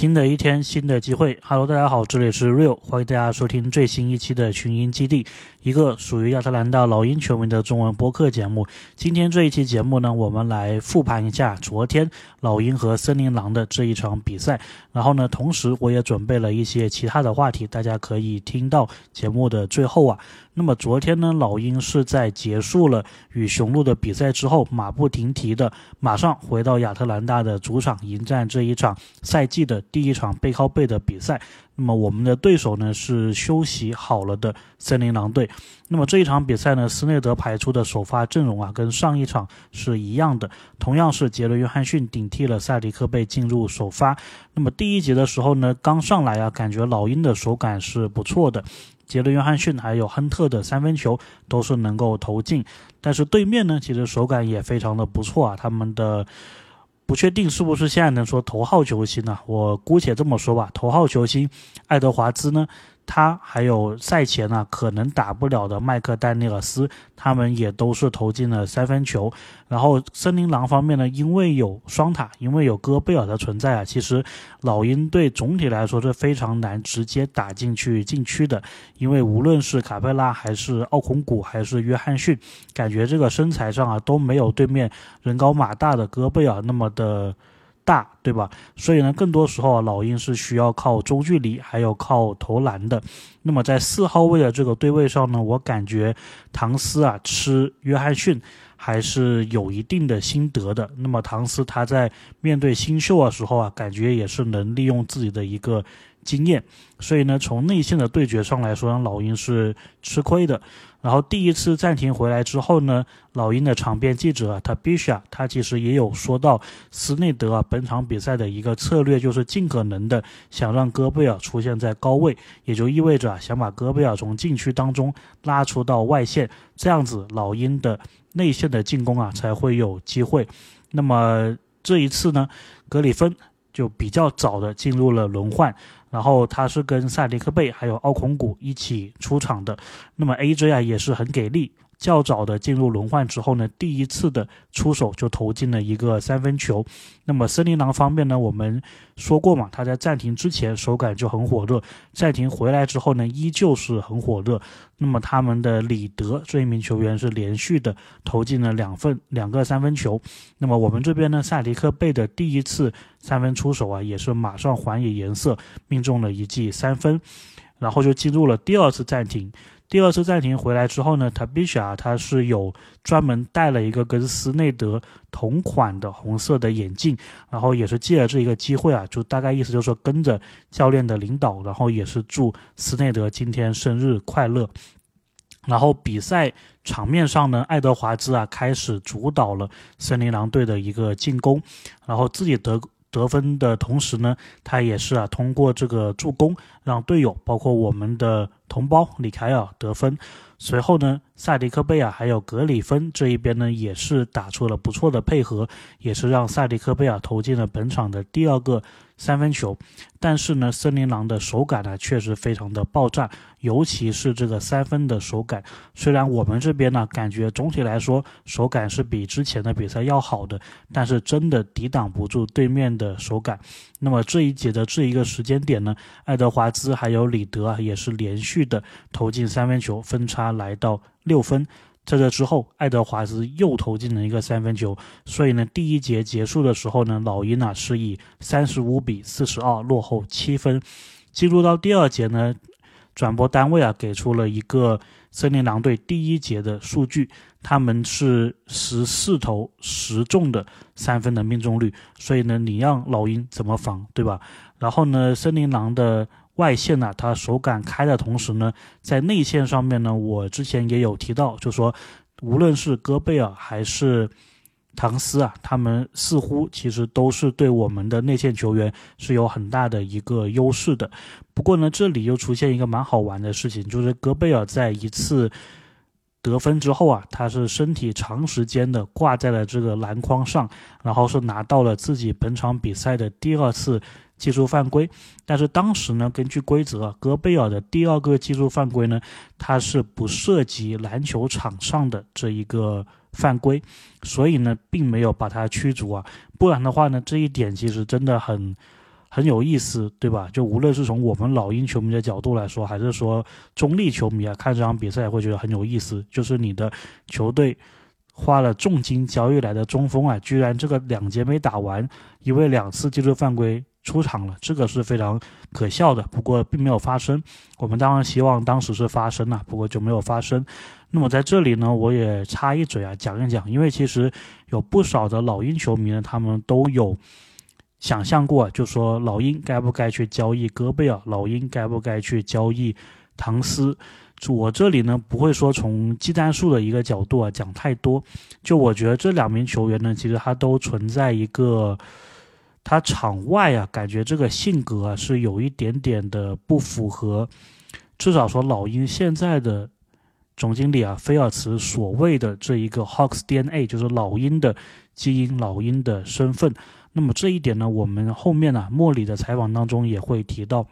新的一天，新的机会。Hello，大家好，这里是 Real，欢迎大家收听最新一期的群英基地，一个属于亚特兰大老鹰球迷的中文播客节目。今天这一期节目呢，我们来复盘一下昨天老鹰和森林狼的这一场比赛。然后呢，同时我也准备了一些其他的话题，大家可以听到节目的最后啊。那么昨天呢，老鹰是在结束了与雄鹿的比赛之后，马不停蹄的马上回到亚特兰大的主场迎战这一场赛季的第一场背靠背的比赛。那么我们的对手呢是休息好了的森林狼队。那么这一场比赛呢，斯内德排出的首发阵容啊，跟上一场是一样的，同样是杰伦约翰逊顶替了塞迪克贝进入首发。那么第一节的时候呢，刚上来啊，感觉老鹰的手感是不错的。杰伦·约翰逊还有亨特的三分球都是能够投进，但是对面呢，其实手感也非常的不错啊。他们的不确定是不是现在能说头号球星呢？我姑且这么说吧，头号球星爱德华兹呢。他还有赛前呢可能打不了的麦克戴尼尔斯，他们也都是投进了三分球。然后森林狼方面呢，因为有双塔，因为有戈贝尔的存在啊，其实老鹰队总体来说是非常难直接打进去禁区的，因为无论是卡佩拉还是奥孔古还是约翰逊，感觉这个身材上啊都没有对面人高马大的戈贝尔那么的。大对吧？所以呢，更多时候，老鹰是需要靠中距离，还有靠投篮的。那么在四号位的这个对位上呢，我感觉唐斯啊吃约翰逊还是有一定的心得的。那么唐斯他在面对新秀的时候啊，感觉也是能利用自己的一个经验。所以呢，从内线的对决上来说，让老鹰是吃亏的。然后第一次暂停回来之后呢，老鹰的场边记者啊他必须啊，他其实也有说到斯内德啊，本场比赛的一个策略就是尽可能的想让戈贝尔出现在高位，也就意味着啊想把戈贝尔从禁区当中拉出到外线，这样子老鹰的内线的进攻啊才会有机会。那么这一次呢，格里芬就比较早的进入了轮换。然后他是跟赛迪克贝还有奥孔古一起出场的，那么 AJ 啊也是很给力。较早的进入轮换之后呢，第一次的出手就投进了一个三分球。那么森林狼方面呢，我们说过嘛，他在暂停之前手感就很火热，暂停回来之后呢，依旧是很火热。那么他们的里德这一名球员是连续的投进了两份两个三分球。那么我们这边呢，萨迪克贝的第一次三分出手啊，也是马上还以颜色，命中了一记三分，然后就进入了第二次暂停。第二次暂停回来之后呢，他必须啊，他是有专门戴了一个跟斯内德同款的红色的眼镜，然后也是借了这一个机会啊，就大概意思就是说跟着教练的领导，然后也是祝斯内德今天生日快乐。然后比赛场面上呢，爱德华兹啊开始主导了森林狼队的一个进攻，然后自己得。得分的同时呢，他也是啊，通过这个助攻让队友，包括我们的同胞李凯尔得分。随后呢，萨迪克贝尔还有格里芬这一边呢，也是打出了不错的配合，也是让萨迪克贝尔投进了本场的第二个。三分球，但是呢，森林狼的手感呢确实非常的爆炸，尤其是这个三分的手感。虽然我们这边呢感觉总体来说手感是比之前的比赛要好的，但是真的抵挡不住对面的手感。那么这一节的这一个时间点呢，爱德华兹还有里德啊也是连续的投进三分球，分差来到六分。在这之后，爱德华兹又投进了一个三分球，所以呢，第一节结束的时候呢，老鹰啊是以三十五比四十二落后七分。进入到第二节呢，转播单位啊给出了一个森林狼队第一节的数据，他们是十四投十中的三分的命中率，所以呢，你让老鹰怎么防，对吧？然后呢，森林狼的。外线呢，他手感开的同时呢，在内线上面呢，我之前也有提到，就说无论是戈贝尔还是唐斯啊，他们似乎其实都是对我们的内线球员是有很大的一个优势的。不过呢，这里又出现一个蛮好玩的事情，就是戈贝尔在一次得分之后啊，他是身体长时间的挂在了这个篮筐上，然后是拿到了自己本场比赛的第二次。技术犯规，但是当时呢，根据规则，戈贝尔的第二个技术犯规呢，它是不涉及篮球场上的这一个犯规，所以呢，并没有把他驱逐啊。不然的话呢，这一点其实真的很很有意思，对吧？就无论是从我们老鹰球迷的角度来说，还是说中立球迷啊，看这场比赛会觉得很有意思。就是你的球队花了重金交易来的中锋啊，居然这个两节没打完，因为两次技术犯规出场了，这个是非常可笑的。不过并没有发生，我们当然希望当时是发生了，不过就没有发生。那么在这里呢，我也插一嘴啊，讲一讲，因为其实有不少的老鹰球迷呢，他们都有。想象过，就说老鹰该不该去交易戈贝尔，老鹰该不该去交易唐斯？我这里呢不会说从技战术的一个角度啊讲太多，就我觉得这两名球员呢，其实他都存在一个，他场外啊感觉这个性格啊是有一点点的不符合，至少说老鹰现在的总经理啊菲尔茨所谓的这一个 Hawks DNA，就是老鹰的基因，老鹰的身份。那么这一点呢，我们后面呢，莫里的采访当中也会提到。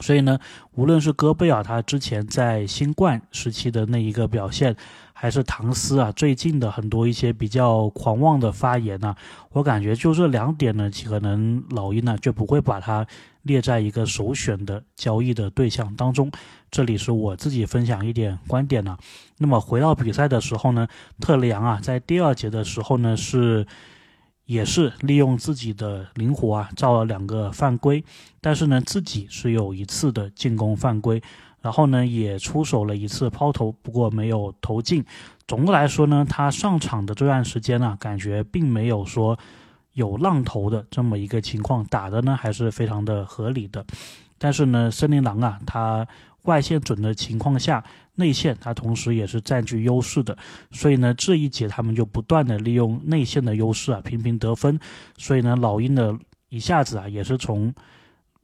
所以呢，无论是戈贝尔他之前在新冠时期的那一个表现，还是唐斯啊最近的很多一些比较狂妄的发言呢，我感觉就这两点呢，可能老鹰呢就不会把它列在一个首选的交易的对象当中。这里是我自己分享一点观点呢。那么回到比赛的时候呢，特雷杨啊在第二节的时候呢是。也是利用自己的灵活啊，造了两个犯规，但是呢，自己是有一次的进攻犯规，然后呢，也出手了一次抛投，不过没有投进。总的来说呢，他上场的这段时间呢，感觉并没有说有浪投的这么一个情况，打的呢还是非常的合理的。但是呢，森林狼啊，他外线准的情况下。内线它同时也是占据优势的，所以呢这一节他们就不断的利用内线的优势啊频频得分，所以呢老鹰的一下子啊也是从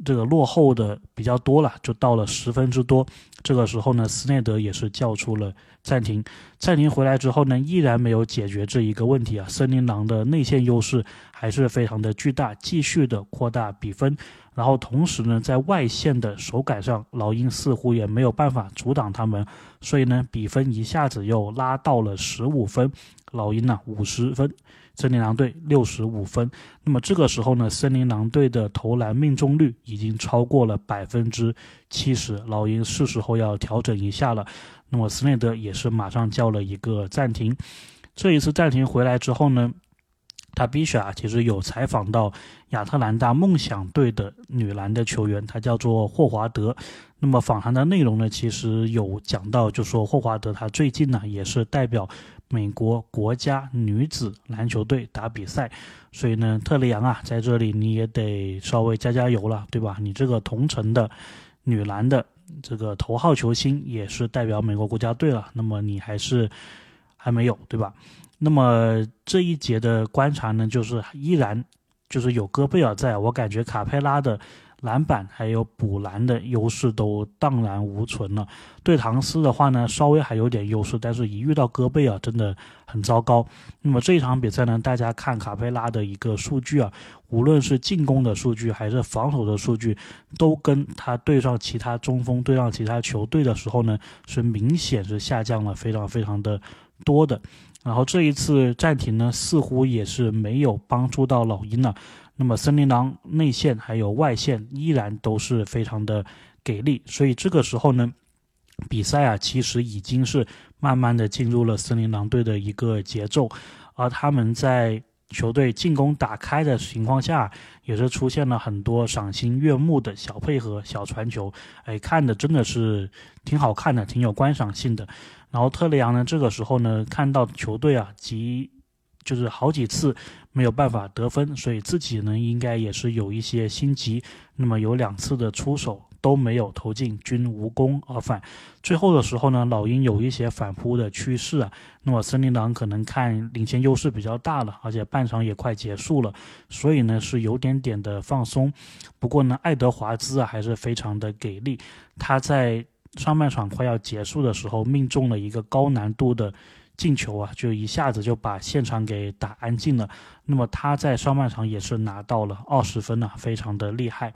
这个落后的比较多了，就到了十分之多。这个时候呢斯内德也是叫出了暂停，暂停回来之后呢依然没有解决这一个问题啊，森林狼的内线优势还是非常的巨大，继续的扩大比分。然后同时呢，在外线的手感上，老鹰似乎也没有办法阻挡他们，所以呢，比分一下子又拉到了十五分，老鹰呢五十分，森林狼队六十五分。那么这个时候呢，森林狼队的投篮命中率已经超过了百分之七十，老鹰是时候要调整一下了。那么斯内德也是马上叫了一个暂停，这一次暂停回来之后呢？他必须啊，其实有采访到亚特兰大梦想队的女篮的球员，她叫做霍华德。那么访谈的内容呢，其实有讲到，就说霍华德她最近呢也是代表美国国家女子篮球队打比赛，所以呢，特雷杨啊，在这里你也得稍微加加油了，对吧？你这个同城的女篮的这个头号球星也是代表美国国家队了，那么你还是还没有，对吧？那么这一节的观察呢，就是依然就是有戈贝尔在，我感觉卡佩拉的篮板还有补篮的优势都荡然无存了。对唐斯的话呢，稍微还有点优势，但是一遇到戈贝尔，真的很糟糕。那么这一场比赛呢，大家看卡佩拉的一个数据啊，无论是进攻的数据还是防守的数据，都跟他对上其他中锋、对上其他球队的时候呢，是明显是下降了非常非常的多的。然后这一次暂停呢，似乎也是没有帮助到老鹰了。那么森林狼内线还有外线依然都是非常的给力，所以这个时候呢，比赛啊其实已经是慢慢的进入了森林狼队的一个节奏，而他们在球队进攻打开的情况下，也是出现了很多赏心悦目的小配合、小传球，哎，看的真的是挺好看的，挺有观赏性的。然后特雷杨呢，这个时候呢，看到球队啊，急，就是好几次没有办法得分，所以自己呢，应该也是有一些心急。那么有两次的出手都没有投进，均无功而返。最后的时候呢，老鹰有一些反扑的趋势啊。那么森林狼可能看领先优势比较大了，而且半场也快结束了，所以呢是有点点的放松。不过呢，爱德华兹啊还是非常的给力，他在。上半场快要结束的时候，命中了一个高难度的进球啊，就一下子就把现场给打安静了。那么他在上半场也是拿到了二十分啊，非常的厉害。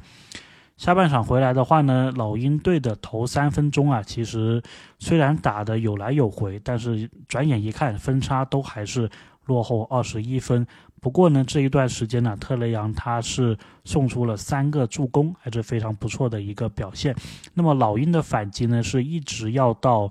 下半场回来的话呢，老鹰队的头三分钟啊，其实虽然打的有来有回，但是转眼一看分差都还是落后二十一分。不过呢，这一段时间呢，特雷杨他是送出了三个助攻，还是非常不错的一个表现。那么老鹰的反击呢，是一直要到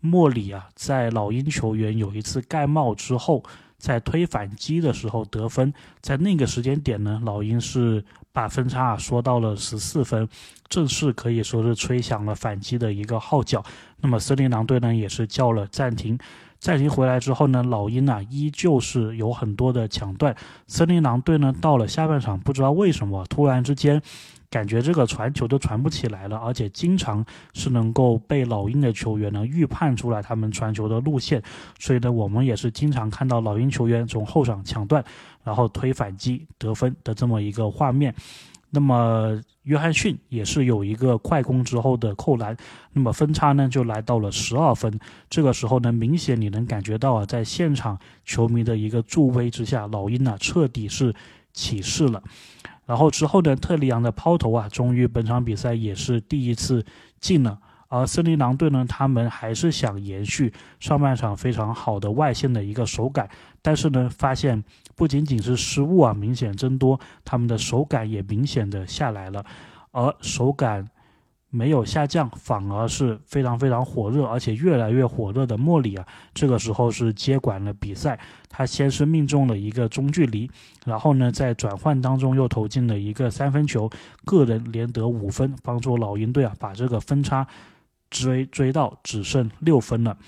莫里啊，在老鹰球员有一次盖帽之后，在推反击的时候得分，在那个时间点呢，老鹰是把分差啊缩到了十四分，正式可以说是吹响了反击的一个号角。那么森林狼队呢，也是叫了暂停。暂停回来之后呢，老鹰啊依旧是有很多的抢断。森林狼队呢到了下半场，不知道为什么突然之间，感觉这个传球都传不起来了，而且经常是能够被老鹰的球员呢预判出来他们传球的路线。所以呢，我们也是经常看到老鹰球员从后场抢断，然后推反击得分的这么一个画面。那么约翰逊也是有一个快攻之后的扣篮，那么分差呢就来到了十二分。这个时候呢，明显你能感觉到啊，在现场球迷的一个助威之下，老鹰呢彻底是起势了。然后之后呢，特里昂的抛投啊，终于本场比赛也是第一次进了。而森林狼队呢，他们还是想延续上半场非常好的外线的一个手感，但是呢，发现不仅仅是失误啊明显增多，他们的手感也明显的下来了，而手感没有下降，反而是非常非常火热，而且越来越火热的莫里啊，这个时候是接管了比赛，他先是命中了一个中距离，然后呢，在转换当中又投进了一个三分球，个人连得五分，帮助老鹰队啊把这个分差。追追到只剩六分了，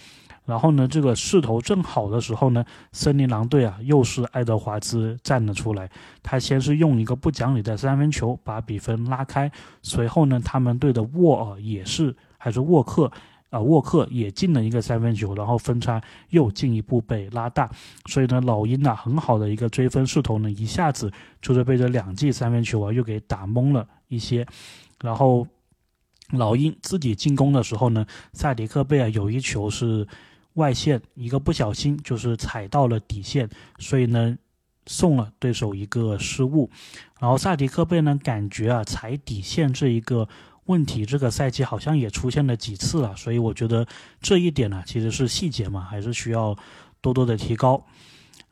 然后呢，这个势头正好的时候呢，森林狼队啊又是爱德华兹站了出来，他先是用一个不讲理的三分球把比分拉开，随后呢，他们队的沃尔也是还是沃克啊，沃克也进了一个三分球，然后分差又进一步被拉大，所以呢，老鹰啊很好的一个追分势头呢，一下子就是被这两记三分球啊又给打懵了一些，然后。老鹰自己进攻的时候呢，萨迪克贝尔有一球是外线，一个不小心就是踩到了底线，所以呢送了对手一个失误。然后萨迪克贝呢感觉啊踩底线这一个问题，这个赛季好像也出现了几次了，所以我觉得这一点呢其实是细节嘛，还是需要多多的提高。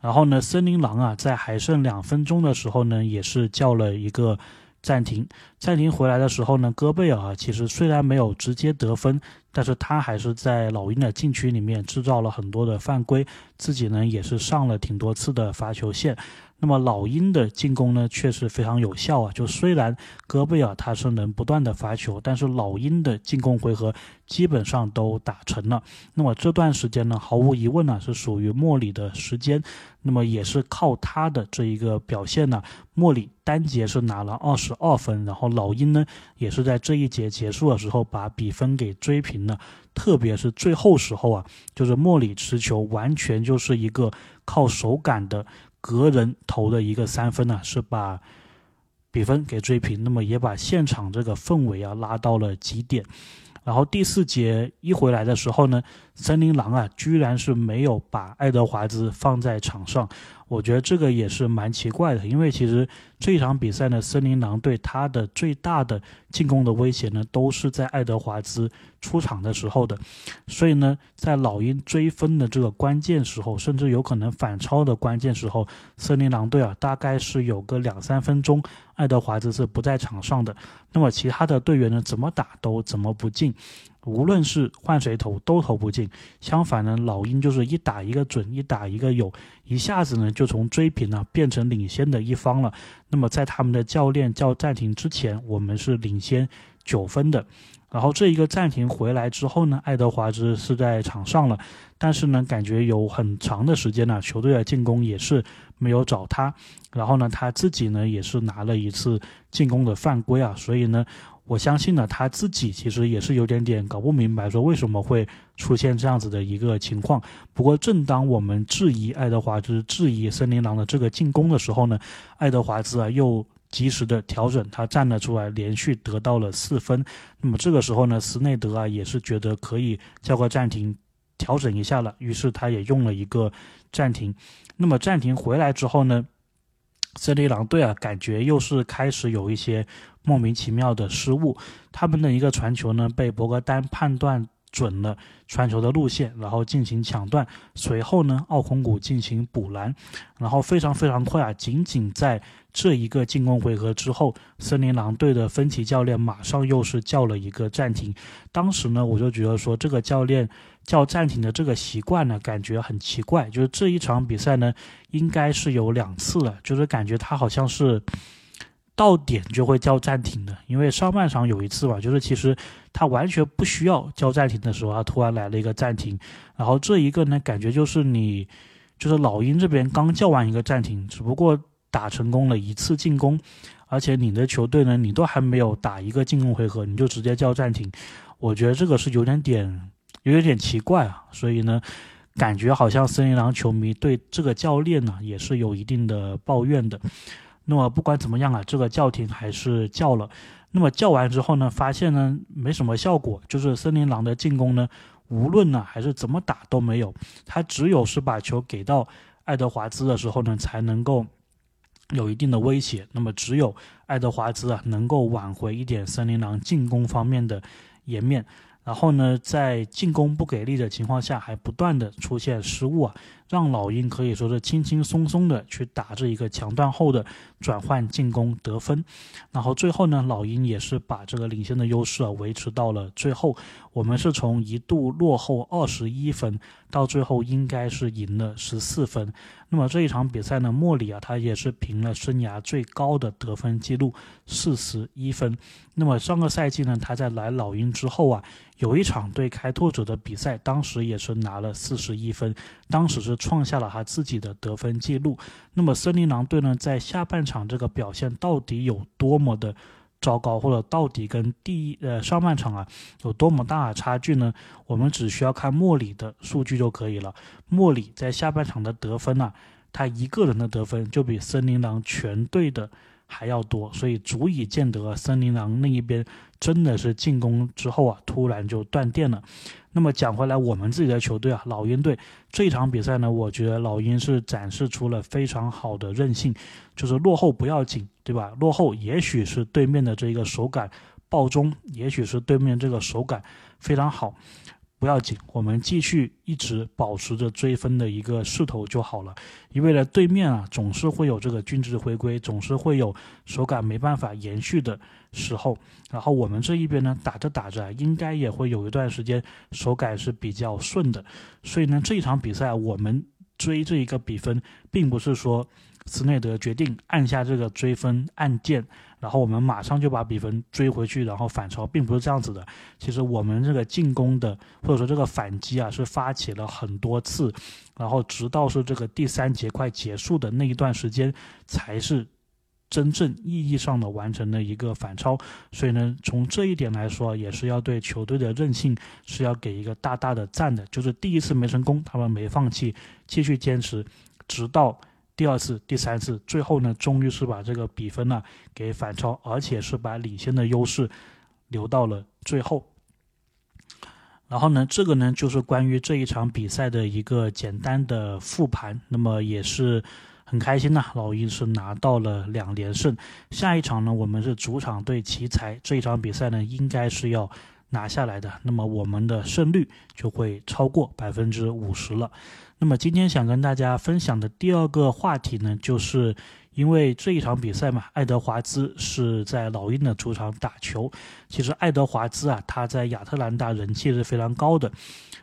然后呢，森林狼啊在还剩两分钟的时候呢，也是叫了一个。暂停，暂停回来的时候呢，戈贝尔啊其实虽然没有直接得分，但是他还是在老鹰的禁区里面制造了很多的犯规，自己呢也是上了挺多次的罚球线。那么老鹰的进攻呢，确实非常有效啊！就虽然戈贝尔他是能不断的发球，但是老鹰的进攻回合基本上都打成了。那么这段时间呢，毫无疑问呢是属于莫里的时间。那么也是靠他的这一个表现呢，莫里单节是拿了二十二分，然后老鹰呢也是在这一节结束的时候把比分给追平了。特别是最后时候啊，就是莫里持球完全就是一个靠手感的。个人投的一个三分呢，是把比分给追平，那么也把现场这个氛围啊拉到了极点。然后第四节一回来的时候呢，森林狼啊，居然是没有把爱德华兹放在场上。我觉得这个也是蛮奇怪的，因为其实这场比赛呢，森林狼队他的最大的进攻的威胁呢，都是在爱德华兹出场的时候的。所以呢，在老鹰追分的这个关键时候，甚至有可能反超的关键时候，森林狼队啊，大概是有个两三分钟，爱德华兹是不在场上的。那么其他的队员呢，怎么打都怎么不进。无论是换谁投都投不进，相反呢，老鹰就是一打一个准，一打一个有，一下子呢就从追平呢变成领先的一方了。那么在他们的教练叫暂停之前，我们是领先九分的。然后这一个暂停回来之后呢，爱德华兹是在场上了，但是呢，感觉有很长的时间呢，球队的进攻也是没有找他。然后呢，他自己呢也是拿了一次进攻的犯规啊，所以呢。我相信呢，他自己其实也是有点点搞不明白，说为什么会出现这样子的一个情况。不过，正当我们质疑爱德华兹、质疑森林狼的这个进攻的时候呢，爱德华兹啊又及时的调整，他站了出来，连续得到了四分。那么这个时候呢，斯内德啊也是觉得可以叫个暂停，调整一下了，于是他也用了一个暂停。那么暂停回来之后呢？森林狼队啊，感觉又是开始有一些莫名其妙的失误。他们的一个传球呢，被博格丹判断准了传球的路线，然后进行抢断。随后呢，奥孔古进行补篮，然后非常非常快啊！仅仅在这一个进攻回合之后，森林狼队的芬奇教练马上又是叫了一个暂停。当时呢，我就觉得说这个教练叫暂停的这个习惯呢，感觉很奇怪。就是这一场比赛呢，应该是有两次了，就是感觉他好像是。到点就会叫暂停的，因为上半场有一次吧，就是其实他完全不需要叫暂停的时候，他突然来了一个暂停，然后这一个呢，感觉就是你，就是老鹰这边刚叫完一个暂停，只不过打成功了一次进攻，而且你的球队呢，你都还没有打一个进攻回合，你就直接叫暂停，我觉得这个是有点点，有点点奇怪啊，所以呢，感觉好像森林狼球迷对这个教练呢，也是有一定的抱怨的。那么不管怎么样啊，这个叫停还是叫了。那么叫完之后呢，发现呢没什么效果，就是森林狼的进攻呢，无论呢还是怎么打都没有。他只有是把球给到爱德华兹的时候呢，才能够有一定的威胁。那么只有爱德华兹啊，能够挽回一点森林狼进攻方面的颜面。然后呢，在进攻不给力的情况下，还不断的出现失误啊。让老鹰可以说是轻轻松松的去打这一个强断后的转换进攻得分，然后最后呢，老鹰也是把这个领先的优势啊维持到了最后。我们是从一度落后二十一分，到最后应该是赢了十四分。那么这一场比赛呢，莫里啊他也是平了生涯最高的得分记录四十一分。那么上个赛季呢，他在来老鹰之后啊，有一场对开拓者的比赛，当时也是拿了四十一分，当时是。创下了他自己的得分记录。那么森林狼队呢，在下半场这个表现到底有多么的糟糕，或者到底跟第一呃上半场啊有多么大的差距呢？我们只需要看莫里的数据就可以了。莫里在下半场的得分呢，他一个人的得分就比森林狼全队的还要多，所以足以见得森林狼那一边真的是进攻之后啊，突然就断电了。那么讲回来，我们自己的球队啊，老鹰队这场比赛呢，我觉得老鹰是展示出了非常好的韧性，就是落后不要紧，对吧？落后也许是对面的这个手感暴中，也许是对面这个手感非常好。不要紧，我们继续一直保持着追分的一个势头就好了。因为呢，对面啊总是会有这个均值回归，总是会有手感没办法延续的时候。然后我们这一边呢，打着打着，应该也会有一段时间手感是比较顺的。所以呢，这一场比赛我们追这一个比分，并不是说斯内德决定按下这个追分按键。然后我们马上就把比分追回去，然后反超，并不是这样子的。其实我们这个进攻的或者说这个反击啊，是发起了很多次，然后直到是这个第三节快结束的那一段时间，才是真正意义上的完成了一个反超。所以呢，从这一点来说，也是要对球队的韧性是要给一个大大的赞的。就是第一次没成功，他们没放弃，继续坚持，直到。第二次、第三次，最后呢，终于是把这个比分呢给反超，而且是把领先的优势留到了最后。然后呢，这个呢就是关于这一场比赛的一个简单的复盘。那么也是很开心呐，老鹰是拿到了两连胜。下一场呢，我们是主场对奇才，这一场比赛呢应该是要拿下来的。那么我们的胜率就会超过百分之五十了。那么今天想跟大家分享的第二个话题呢，就是因为这一场比赛嘛，爱德华兹是在老鹰的主场打球。其实爱德华兹啊，他在亚特兰大人气是非常高的。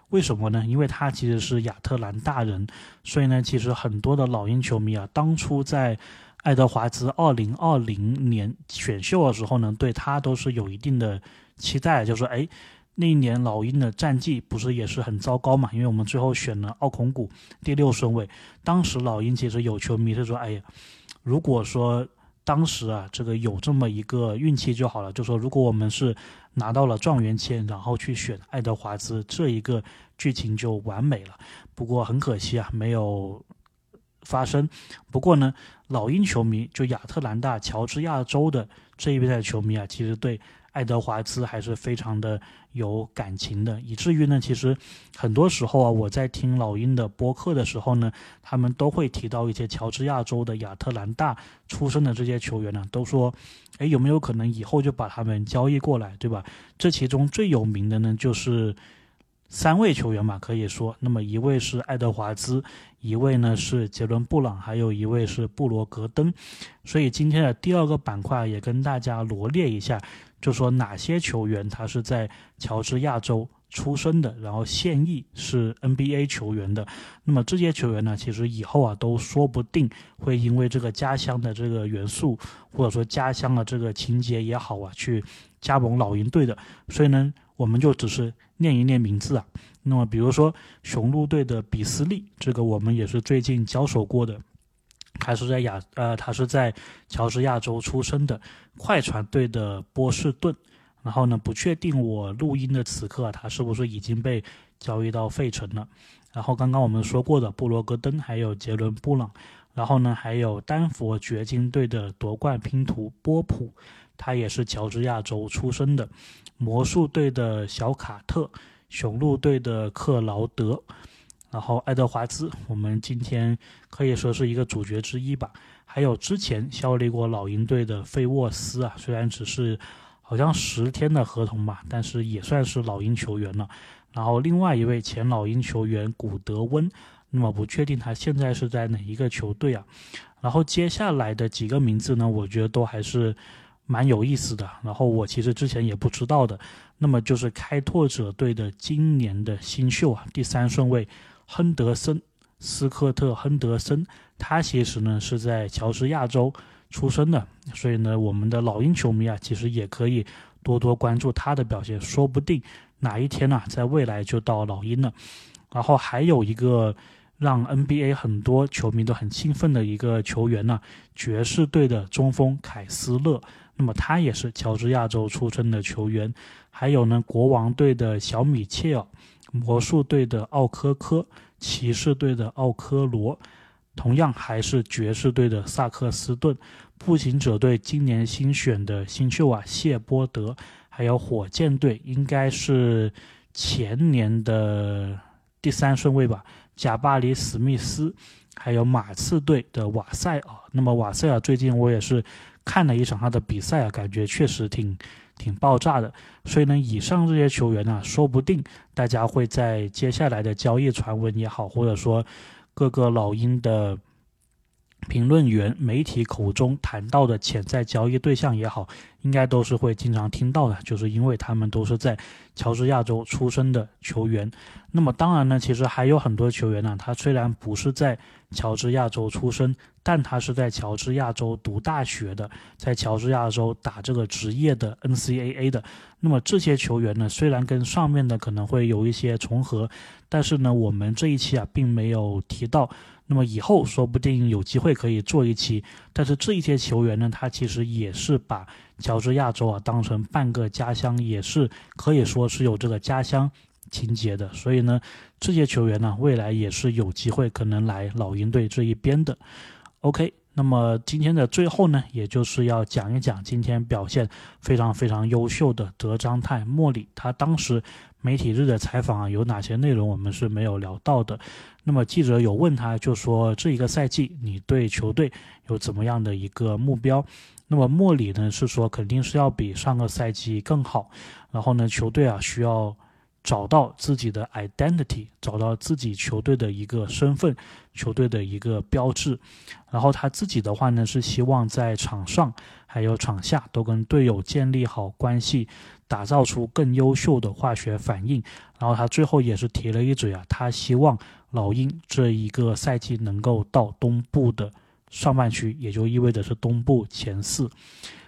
为什么呢？因为他其实是亚特兰大人，所以呢，其实很多的老鹰球迷啊，当初在爱德华兹二零二零年选秀的时候呢，对他都是有一定的期待，就说哎。那一年老鹰的战绩不是也是很糟糕嘛？因为我们最后选了奥孔古第六顺位。当时老鹰其实有球迷是说：“哎呀，如果说当时啊，这个有这么一个运气就好了。就说如果我们是拿到了状元签，然后去选爱德华兹，这一个剧情就完美了。不过很可惜啊，没有发生。不过呢，老鹰球迷就亚特兰大乔治亚州的这一边的球迷啊，其实对。爱德华兹还是非常的有感情的，以至于呢，其实很多时候啊，我在听老鹰的播客的时候呢，他们都会提到一些乔治亚州的亚特兰大出生的这些球员呢，都说，哎，有没有可能以后就把他们交易过来，对吧？这其中最有名的呢，就是三位球员嘛，可以说，那么一位是爱德华兹，一位呢是杰伦布朗，还有一位是布罗格登。所以今天的第二个板块也跟大家罗列一下，就说哪些球员他是在乔治亚州出生的，然后现役是 NBA 球员的。那么这些球员呢，其实以后啊都说不定会因为这个家乡的这个元素，或者说家乡的这个情节也好啊，去加盟老鹰队的。所以呢。我们就只是念一念名字啊。那么，比如说雄鹿队的比斯利，这个我们也是最近交手过的，他是在亚呃，他是在乔治亚州出生的。快船队的波士顿，然后呢，不确定我录音的此刻他是不是已经被交易到费城了。然后刚刚我们说过的布罗格登，还有杰伦布朗，然后呢，还有丹佛掘金队的夺冠拼图波普，他也是乔治亚州出生的。魔术队的小卡特，雄鹿队的克劳德，然后爱德华兹，我们今天可以说是一个主角之一吧。还有之前效力过老鹰队的费沃斯啊，虽然只是好像十天的合同吧，但是也算是老鹰球员了。然后另外一位前老鹰球员古德温，那么不确定他现在是在哪一个球队啊？然后接下来的几个名字呢，我觉得都还是。蛮有意思的，然后我其实之前也不知道的，那么就是开拓者队的今年的新秀啊，第三顺位亨德森斯科特亨德森，他其实呢是在乔治亚州出生的，所以呢我们的老鹰球迷啊，其实也可以多多关注他的表现，说不定哪一天呢，在未来就到老鹰了。然后还有一个让 NBA 很多球迷都很兴奋的一个球员呢，爵士队的中锋凯斯勒。那么他也是乔治亚州出生的球员，还有呢，国王队的小米切尔，魔术队的奥科科，骑士队的奥科罗，同样还是爵士队的萨克斯顿，步行者队今年新选的新秀啊，谢波德，还有火箭队应该是前年的第三顺位吧，贾巴里史密斯，还有马刺队的瓦塞尔。那么瓦塞尔最近我也是。看了一场他的比赛啊，感觉确实挺挺爆炸的。所以呢，以上这些球员呢，说不定大家会在接下来的交易传闻也好，或者说各个老鹰的。评论员、媒体口中谈到的潜在交易对象也好，应该都是会经常听到的，就是因为他们都是在乔治亚州出生的球员。那么当然呢，其实还有很多球员呢，他虽然不是在乔治亚州出生，但他是在乔治亚州读大学的，在乔治亚州打这个职业的 NCAA 的。那么这些球员呢，虽然跟上面的可能会有一些重合，但是呢，我们这一期啊，并没有提到。那么以后说不定有机会可以做一期，但是这一些球员呢，他其实也是把乔治亚州啊当成半个家乡，也是可以说是有这个家乡情节的。所以呢，这些球员呢，未来也是有机会可能来老鹰队这一边的。OK，那么今天的最后呢，也就是要讲一讲今天表现非常非常优秀的德章泰莫里，他当时。媒体日的采访啊，有哪些内容我们是没有聊到的？那么记者有问他，就说这一个赛季你对球队有怎么样的一个目标？那么莫里呢是说肯定是要比上个赛季更好，然后呢球队啊需要。找到自己的 identity，找到自己球队的一个身份，球队的一个标志。然后他自己的话呢，是希望在场上还有场下都跟队友建立好关系，打造出更优秀的化学反应。然后他最后也是提了一嘴啊，他希望老鹰这一个赛季能够到东部的上半区，也就意味着是东部前四。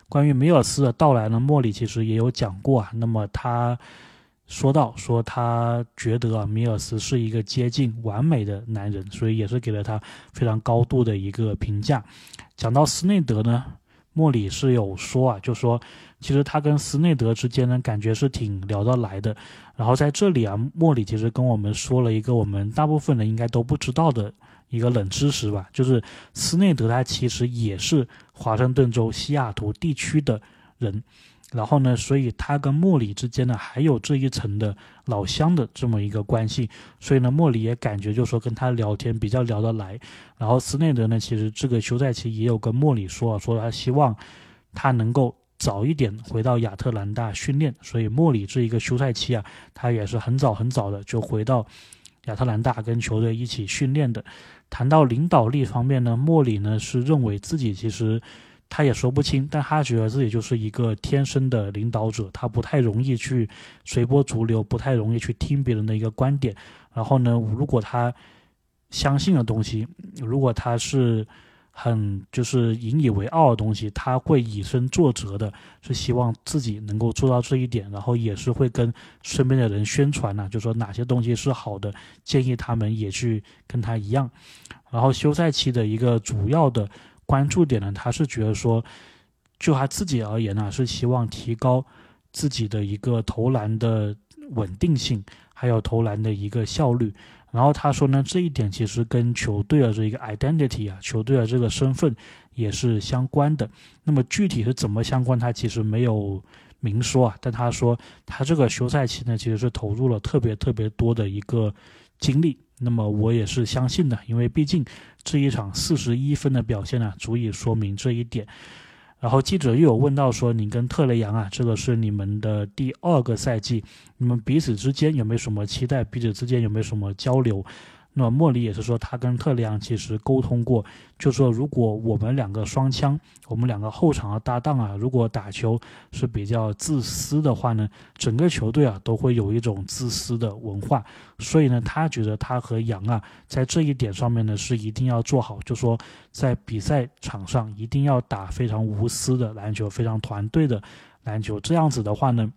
关于米尔斯的到来呢，莫里其实也有讲过啊。那么他。说到说他觉得啊，米尔斯是一个接近完美的男人，所以也是给了他非常高度的一个评价。讲到斯内德呢，莫里是有说啊，就说其实他跟斯内德之间呢，感觉是挺聊得来的。然后在这里啊，莫里其实跟我们说了一个我们大部分人应该都不知道的一个冷知识吧，就是斯内德他其实也是华盛顿州西雅图地区的人。然后呢，所以他跟莫里之间呢还有这一层的老乡的这么一个关系，所以呢，莫里也感觉就说跟他聊天比较聊得来。然后斯内德呢，其实这个休赛期也有跟莫里说啊，说他希望他能够早一点回到亚特兰大训练，所以莫里这一个休赛期啊，他也是很早很早的就回到亚特兰大跟球队一起训练的。谈到领导力方面呢，莫里呢是认为自己其实他也说不清，但他觉得自己就是一个天生的领导者，他不太容易去随波逐流，不太容易去听别人的一个观点。然后呢，如果他相信的东西，如果他是很就是引以为傲的东西，他会以身作则的，是希望自己能够做到这一点，然后也是会跟身边的人宣传呢，就说哪些东西是好的，建议他们也去跟他一样。然后休赛期的一个主要的。关注点呢，他是觉得说，就他自己而言呢，是希望提高自己的一个投篮的稳定性，还有投篮的一个效率。然后他说呢，这一点其实跟球队的这一个 identity 啊，球队的这个身份也是相关的。那么具体是怎么相关，他其实没有明说啊。但他说，他这个休赛期呢，其实是投入了特别特别多的一个精力。那么我也是相信的，因为毕竟这一场四十一分的表现呢，足以说明这一点。然后记者又有问到说：“你跟特雷杨啊，这个是你们的第二个赛季，你们彼此之间有没有什么期待？彼此之间有没有什么交流？”那么莫里也是说，他跟特里昂其实沟通过，就说如果我们两个双枪，我们两个后场的搭档啊，如果打球是比较自私的话呢，整个球队啊都会有一种自私的文化。所以呢，他觉得他和杨啊在这一点上面呢是一定要做好，就说在比赛场上一定要打非常无私的篮球，非常团队的篮球。这样子的话呢。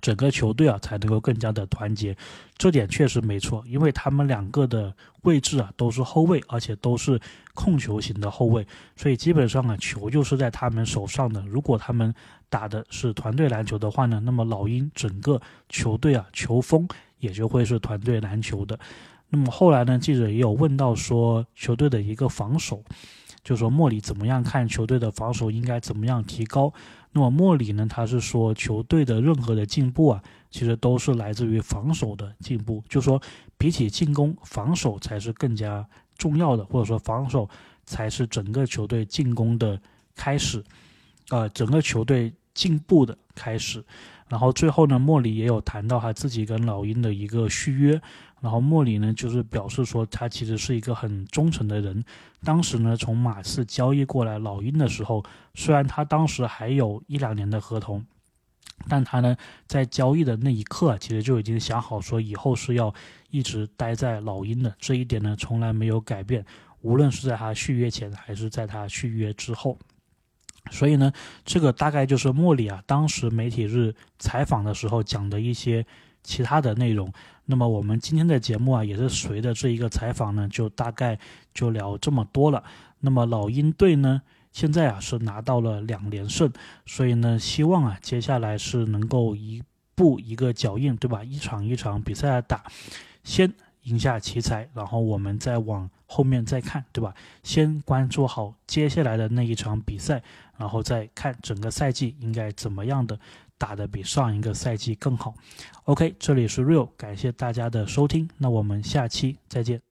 整个球队啊才能够更加的团结，这点确实没错，因为他们两个的位置啊都是后卫，而且都是控球型的后卫，所以基本上啊球就是在他们手上的。如果他们打的是团队篮球的话呢，那么老鹰整个球队啊球风也就会是团队篮球的。那么后来呢，记者也有问到说球队的一个防守。就说莫里怎么样看球队的防守应该怎么样提高？那么莫里呢？他是说球队的任何的进步啊，其实都是来自于防守的进步。就说比起进攻，防守才是更加重要的，或者说防守才是整个球队进攻的开始，呃，整个球队进步的开始。然后最后呢，莫里也有谈到他自己跟老鹰的一个续约。然后莫里呢，就是表示说他其实是一个很忠诚的人。当时呢，从马刺交易过来老鹰的时候，虽然他当时还有一两年的合同，但他呢在交易的那一刻，其实就已经想好说以后是要一直待在老鹰的。这一点呢，从来没有改变，无论是在他续约前还是在他续约之后。所以呢，这个大概就是莫里啊，当时媒体日采访的时候讲的一些其他的内容。那么我们今天的节目啊，也是随着这一个采访呢，就大概就聊这么多了。那么老鹰队呢，现在啊是拿到了两连胜，所以呢，希望啊接下来是能够一步一个脚印，对吧？一场一场比赛的打，先赢下奇才，然后我们再往后面再看，对吧？先关注好接下来的那一场比赛。然后再看整个赛季应该怎么样的打得比上一个赛季更好。OK，这里是 Real，感谢大家的收听，那我们下期再见。